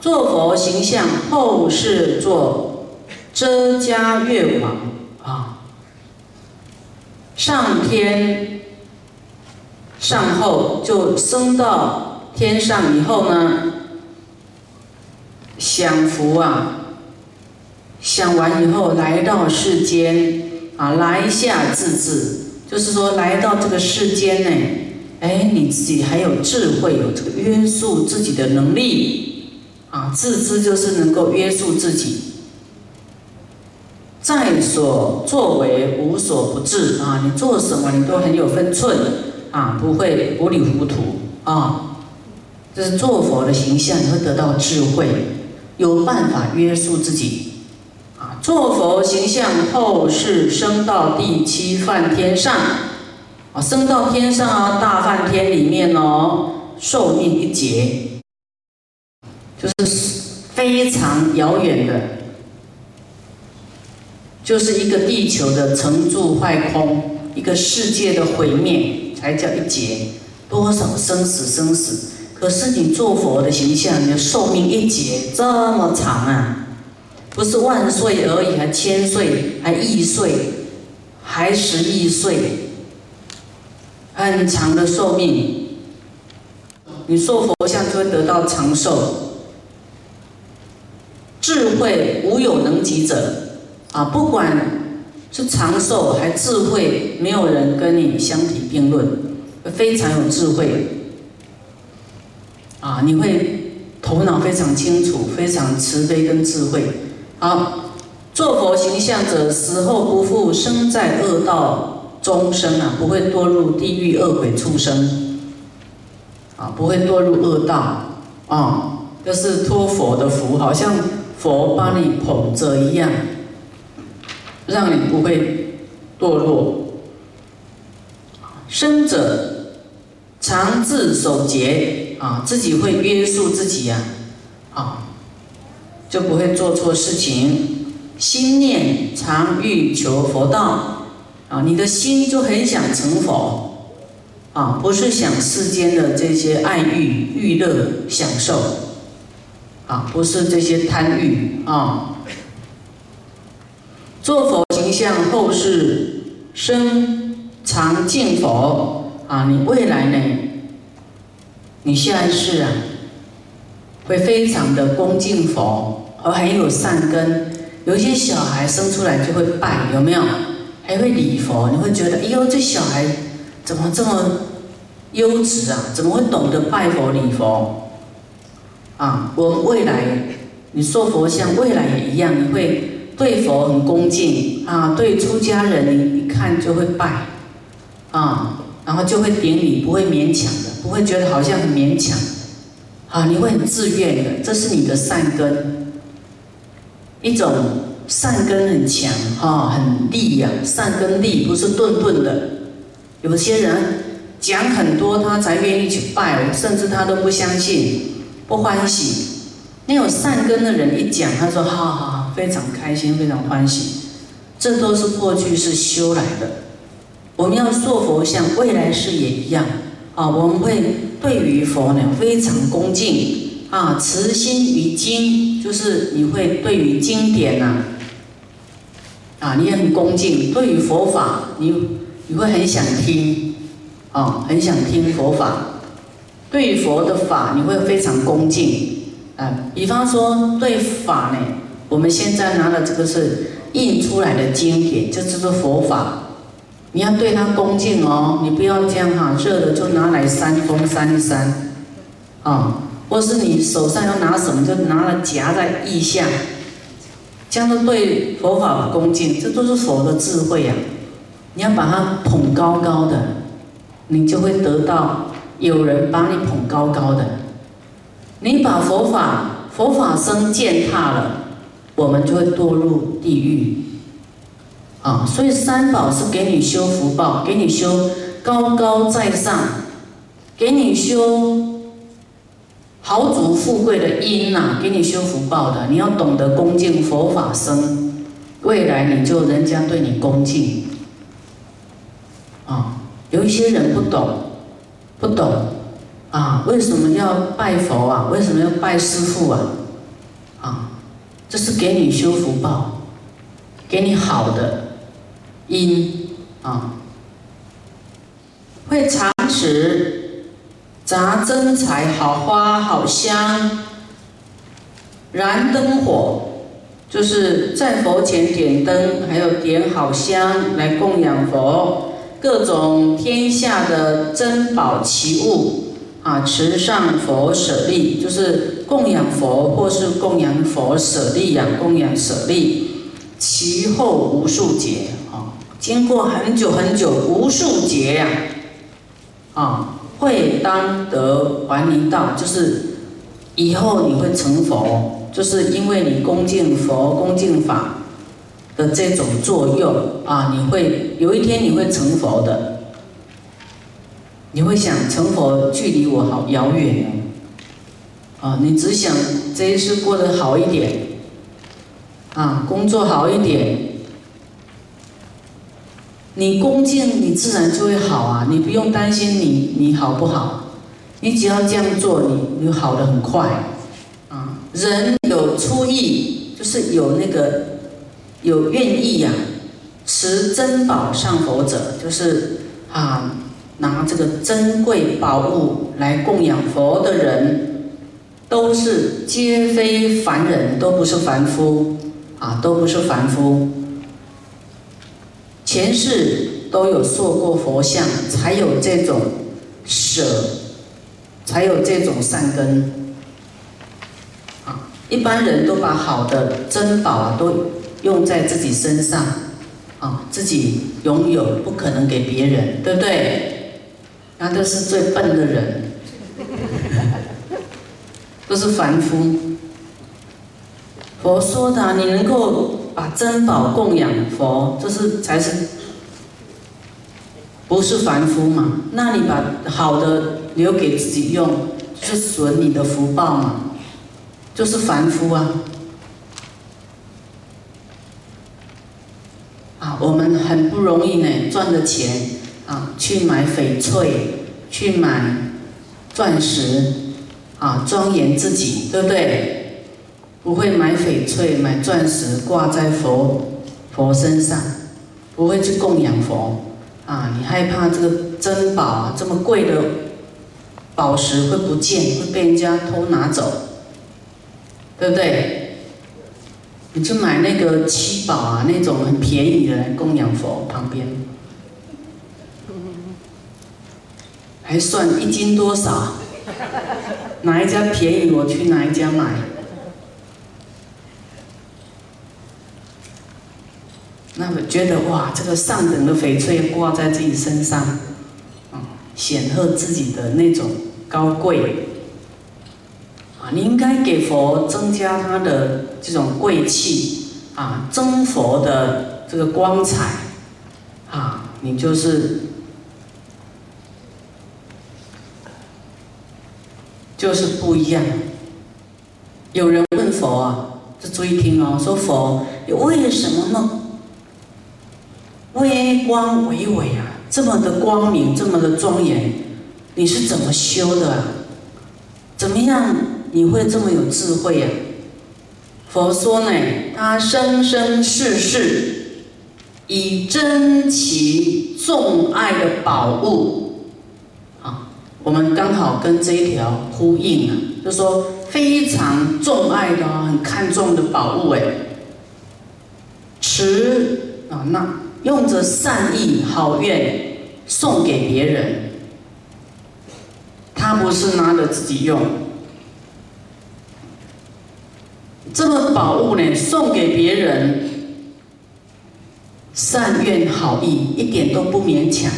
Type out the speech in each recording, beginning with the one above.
做佛形象，后世做遮迦越王啊，上天上后就升到天上以后呢，享福啊，享完以后来到世间啊，来下自治，就是说来到这个世间呢，哎，你自己还有智慧，有这个约束自己的能力。啊，自知就是能够约束自己，在所作为无所不至啊！你做什么你都很有分寸啊，不会糊里糊涂啊。这是做佛的形象，你会得到智慧，有办法约束自己啊。做佛形象后世升到第七梵天上啊，升到天上啊，大梵天里面哦，寿命一劫。就是非常遥远的，就是一个地球的成住坏空，一个世界的毁灭，才叫一劫。多少生死生死，可是你做佛的形象，你的寿命一劫这么长啊！不是万岁而已，还千岁，还亿岁，还十亿岁，很长的寿命。你做佛像就会得到长寿。智慧无有能及者，啊，不管是长寿还智慧，没有人跟你相提并论，非常有智慧，啊，你会头脑非常清楚，非常慈悲跟智慧。好，做佛形象者，死后不复生在恶道中生啊，不会堕入地狱恶鬼畜生，啊，不会堕入恶道，啊，这是托佛的福，好像。佛把你捧着一样，让你不会堕落。生者常自守节啊，自己会约束自己呀，啊，就不会做错事情。心念常欲求佛道啊，你的心就很想成佛啊，不是想世间的这些爱欲、欲乐、享受。啊，不是这些贪欲啊！做佛形象，后世生常敬佛啊！你未来呢？你下一世啊，会非常的恭敬佛，而很有善根。有一些小孩生出来就会拜，有没有？还会礼佛，你会觉得，哎呦，这小孩怎么这么优质啊？怎么会懂得拜佛礼佛？啊，我未来你做佛像，未来也一样，你会对佛很恭敬啊，对出家人一看就会拜啊，然后就会顶礼，不会勉强的，不会觉得好像很勉强啊，你会很自愿的，这是你的善根，一种善根很强哈，很利呀，善根利不是顿顿的，有些人讲很多他才愿意去拜，甚至他都不相信。不欢喜，那有善根的人一讲，他说：“好好好，非常开心，非常欢喜。”这都是过去是修来的。我们要做佛像，未来世也一样啊。我们会对于佛呢非常恭敬啊，慈心于经，就是你会对于经典呐啊，你也很恭敬。对于佛法，你你会很想听啊，很想听佛法。对佛的法，你会非常恭敬，啊，比方说对法呢，我们现在拿的这个是印出来的经典，这就是佛法，你要对它恭敬哦，你不要这样哈，热的就拿来扇风扇一扇，啊，或是你手上要拿什么就拿了夹在腋下，这样子对佛法恭敬，这都是佛的智慧呀，你要把它捧高高的，你就会得到。有人把你捧高高的，你把佛法佛法僧践踏了，我们就会堕入地狱。啊，所以三宝是给你修福报，给你修高高在上，给你修豪族富贵的因呐，给你修福报的。你要懂得恭敬佛法僧，未来你就人家对你恭敬。啊，有一些人不懂。不懂，啊，为什么要拜佛啊？为什么要拜师父啊？啊，这是给你修福报，给你好的因啊，会常持杂真材好花好香，燃灯火，就是在佛前点灯，还有点好香来供养佛，各种天下的珍宝奇物。啊，持上佛舍利，就是供养佛或是供养佛舍利呀，供养舍利，其后无数劫啊，经过很久很久无数劫呀，啊，会当得还离道，就是以后你会成佛，就是因为你恭敬佛、恭敬法的这种作用啊，你会有一天你会成佛的。你会想成佛距离我好遥远哦，啊，你只想这一世过得好一点，啊，工作好一点，你恭敬你自然就会好啊，你不用担心你你好不好，你只要这样做，你你好的很快，啊，人有出意，就是有那个有愿意呀，持珍宝上佛者，就是啊。拿这个珍贵宝物来供养佛的人，都是皆非凡人，都不是凡夫啊，都不是凡夫。前世都有塑过佛像，才有这种舍，才有这种善根。啊，一般人都把好的珍宝啊都用在自己身上，啊，自己拥有不可能给别人，对不对？那都是最笨的人，都是凡夫。佛说的，你能够把珍宝供养佛，这是才是，不是凡夫嘛？那你把好的留给自己用，是损你的福报嘛？就是凡夫啊！啊，我们很不容易呢，赚的钱。啊，去买翡翠，去买钻石，啊，庄严自己，对不对？不会买翡翠、买钻石挂在佛佛身上，不会去供养佛，啊，你害怕这个珍宝，这么贵的宝石会不见，会被人家偷拿走，对不对？你就买那个七宝啊，那种很便宜的供养佛旁边。还算一斤多少？哪一家便宜，我去哪一家买。那么觉得哇，这个上等的翡翠挂在自己身上，啊，显赫自己的那种高贵。啊，你应该给佛增加他的这种贵气，啊，增佛的这个光彩，啊，你就是。就是不一样。有人问佛啊，这注意听哦，说佛你为什么呢微光伟伟啊，这么的光明，这么的庄严，你是怎么修的啊？怎么样你会这么有智慧呀？佛说呢，他生生世世以珍奇重爱的宝物。啊我们刚好跟这一条呼应啊，就说非常重爱的很看重的宝物哎，持啊那用着善意好愿送给别人，他不是拿着自己用，这个宝物呢送给别人，善愿好意一点都不勉强，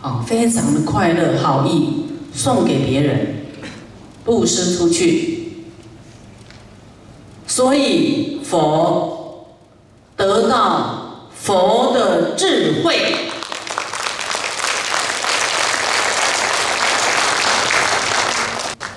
啊，非常的快乐好意。送给别人，布施出去，所以佛得到佛的智慧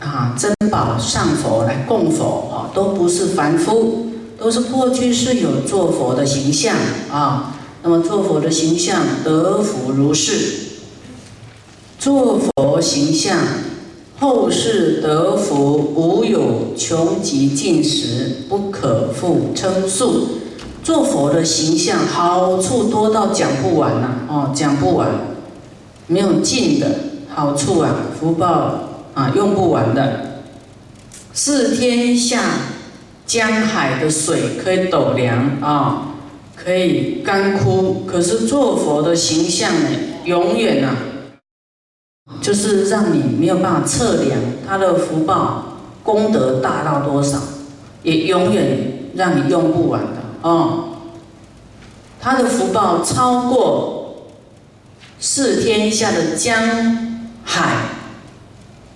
啊，珍宝上佛供佛啊，都不是凡夫，都是过去是有做佛的形象啊。那么做佛的形象得福如是。做佛形象后世得福无有穷极尽时，不可复称述。做佛的形象好处多到讲不完呐！哦，讲不完，没有尽的好处啊，福报啊，用不完的。是天下江海的水可以斗量啊，可以干枯。可是做佛的形象呢，永远啊，就是让你没有办法测量他的福报功德大到多少，也永远让你用不完的。哦，他的福报超过四天下的江海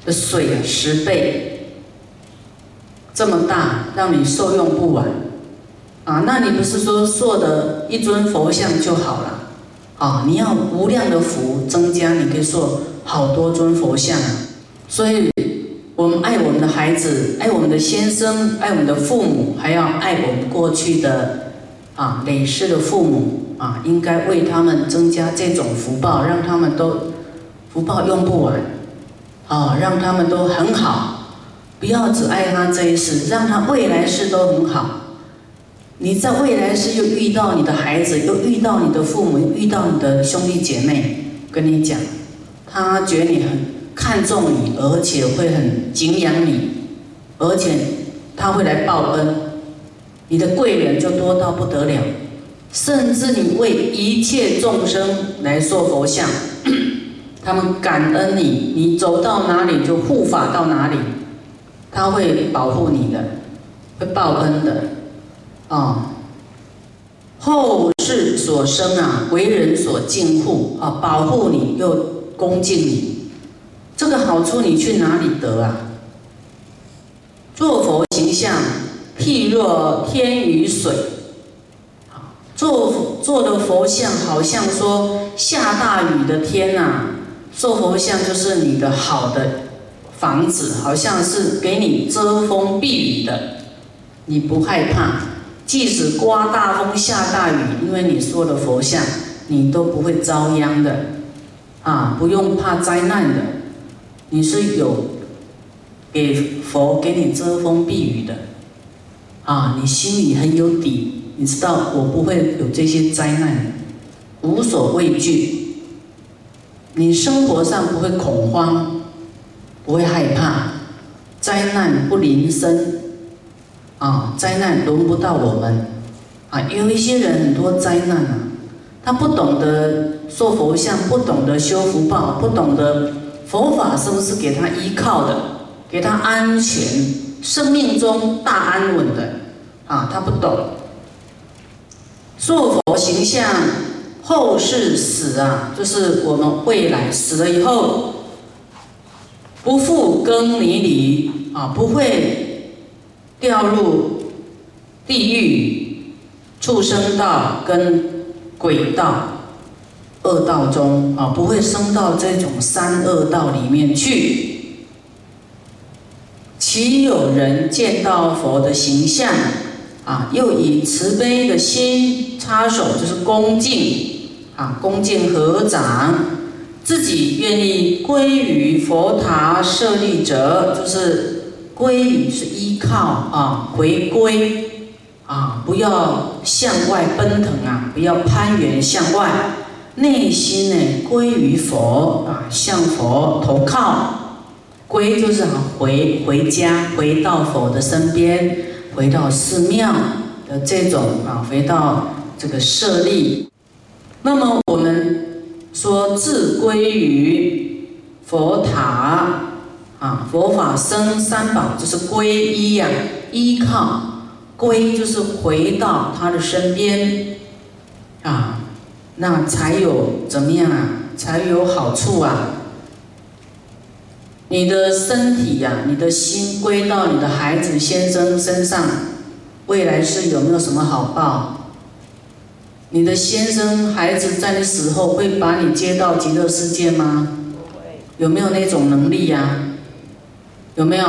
的水十倍，这么大，让你受用不完啊！那你不是说做的一尊佛像就好了啊？你要无量的福增加，你可以做好多尊佛像啊！所以，我们爱我们的孩子，爱我们的先生，爱我们的父母，还要爱我们过去的。啊，累世的父母啊，应该为他们增加这种福报，让他们都福报用不完，啊，让他们都很好，不要只爱他这一世，让他未来世都很好。你在未来世又遇到你的孩子，又遇到你的父母，遇到你的兄弟姐妹，跟你讲，他觉得你很看重你，而且会很敬仰你，而且他会来报恩。你的贵人就多到不得了，甚至你为一切众生来做佛像，他们感恩你，你走到哪里就护法到哪里，他会保护你的，会报恩的，啊，后世所生啊，为人所敬护啊，保护你又恭敬你，这个好处你去哪里得啊？做佛形象。譬若天与水，做做的佛像好像说下大雨的天呐，做佛像就是你的好的房子，好像是给你遮风避雨的，你不害怕，即使刮大风下大雨，因为你做的佛像，你都不会遭殃的，啊，不用怕灾难的，你是有给佛给你遮风避雨的。啊，你心里很有底，你知道我不会有这些灾难，无所畏惧。你生活上不会恐慌，不会害怕，灾难不临身，啊，灾难轮不到我们。啊，有一些人很多灾难啊，他不懂得做佛像，不懂得修福报，不懂得佛法是不是给他依靠的，给他安全，生命中大安稳的。啊，他不懂，做佛形象，后世死啊，就是我们未来死了以后，不复更泥里啊，不会掉入地狱、畜生道跟鬼道、恶道中啊，不会升到这种三恶道里面去。岂有人见到佛的形象？啊，又以慈悲的心插手，就是恭敬啊，恭敬合掌，自己愿意归于佛塔舍利者，就是归于是依靠啊，回归啊，不要向外奔腾啊，不要攀援向外，内心呢归于佛啊，向佛投靠，归就是啊回回家，回到佛的身边。回到寺庙的这种啊，回到这个舍利，那么我们说自归于佛塔啊，佛法僧三宝就是皈依呀，依靠归就是回到他的身边啊，那才有怎么样啊？才有好处啊！你的身体呀，你的心归到你的孩子先生身上，未来是有没有什么好报？你的先生孩子在你死后会把你接到极乐世界吗？有没有那种能力呀？有没有？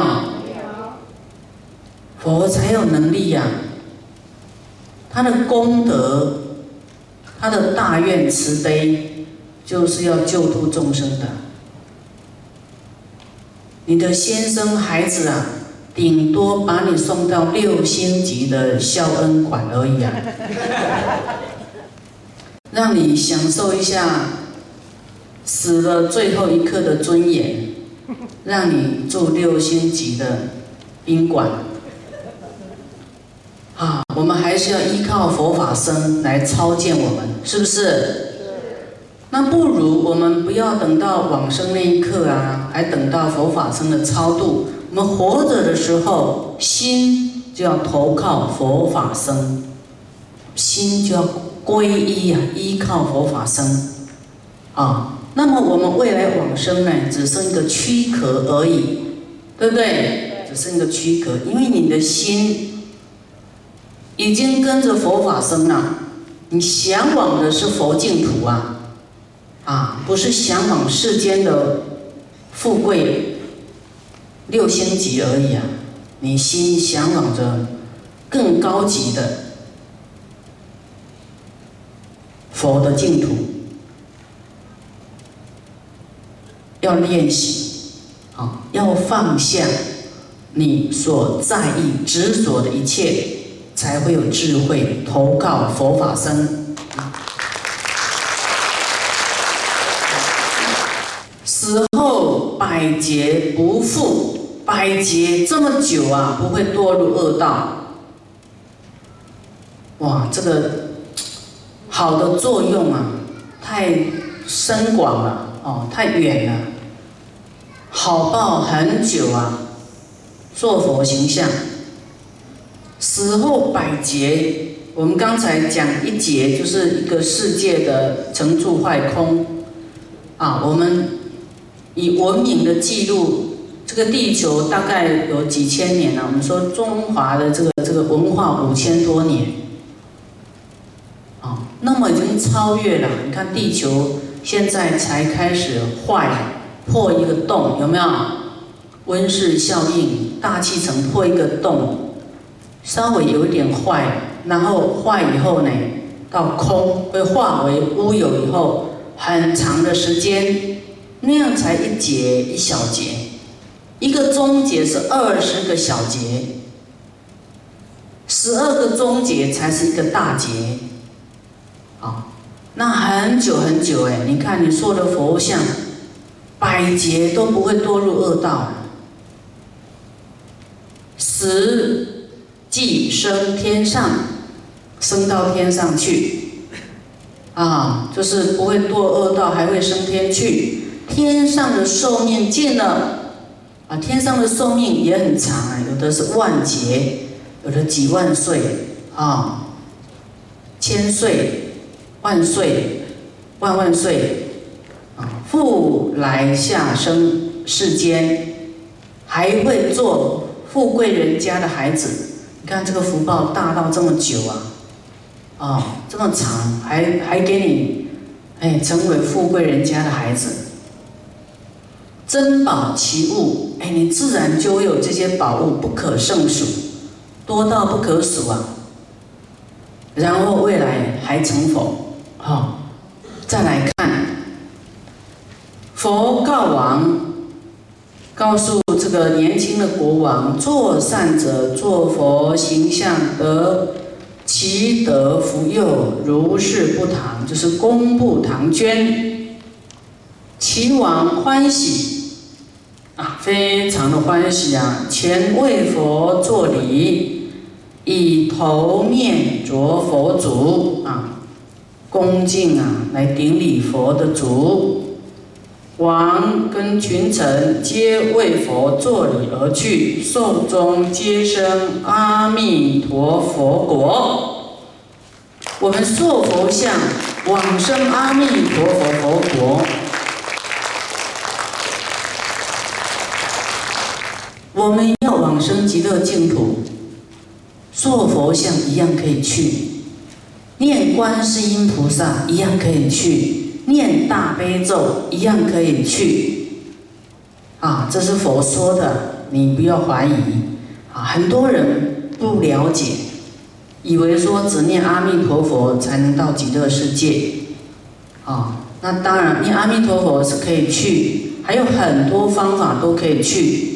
佛才有能力呀。他的功德，他的大愿慈悲，就是要救度众生的。你的先生孩子啊，顶多把你送到六星级的孝恩馆而已啊，让你享受一下死了最后一刻的尊严，让你住六星级的宾馆。啊，我们还是要依靠佛法僧来超荐我们，是不是？那不如我们不要等到往生那一刻啊，还等到佛法僧的超度。我们活着的时候，心就要投靠佛法僧，心就要皈依呀，依靠佛法僧。啊，那么我们未来往生呢，只剩一个躯壳而已，对不对？只剩一个躯壳，因为你的心已经跟着佛法僧了，你向往的是佛净土啊。啊，不是向往世间的富贵六星级而已啊！你心向往着更高级的佛的净土，要练习啊，要放下你所在意、执着的一切，才会有智慧投靠佛法僧。死后百劫不复，百劫这么久啊，不会堕入恶道。哇，这个好的作用啊，太深广了哦，太远了。好报很久啊，做佛形象。死后百劫，我们刚才讲一劫就是一个世界的成住坏空啊，我们。以文明的记录，这个地球大概有几千年了。我们说中华的这个这个文化五千多年，那么已经超越了。你看地球现在才开始坏，破一个洞，有没有？温室效应，大气层破一个洞，稍微有一点坏，然后坏以后呢，到空会化为乌有以后，很长的时间。那样才一节一小节，一个中节是二十个小节，十二个中节才是一个大节，啊，那很久很久哎，你看你说的佛像，百劫都不会堕入恶道，十即升天上，升到天上去，啊，就是不会堕恶道，还会升天去。天上的寿命尽了，啊，天上的寿命也很长啊，有的是万劫，有的几万岁，啊，千岁、万岁、万万岁，啊，复来下生世间，还会做富贵人家的孩子。你看这个福报大到这么久啊，啊，这么长，还还给你，哎，成为富贵人家的孩子。珍宝奇物，哎，你自然就有这些宝物，不可胜数，多到不可数啊。然后未来还成佛，好，再来看，佛告王，告诉这个年轻的国王，做善者做佛形象得其德福佑，如是不唐，就是功不唐捐，齐王欢喜啊。非常的欢喜啊！前为佛作礼，以头面着佛足啊，恭敬啊，来顶礼佛的足。王跟群臣皆为佛作礼而去，寿终皆生阿弥陀佛国。我们塑佛像，往生阿弥陀佛佛国。我们要往生极乐净土，做佛像一样可以去，念观世音菩萨一样可以去，念大悲咒一样可以去。啊，这是佛说的，你不要怀疑啊，很多人不了解，以为说只念阿弥陀佛才能到极乐世界。啊，那当然，念阿弥陀佛是可以去，还有很多方法都可以去。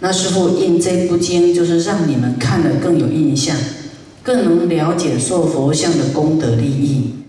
那师傅印这不经，就是让你们看得更有印象。更能了解受佛像的功德利益。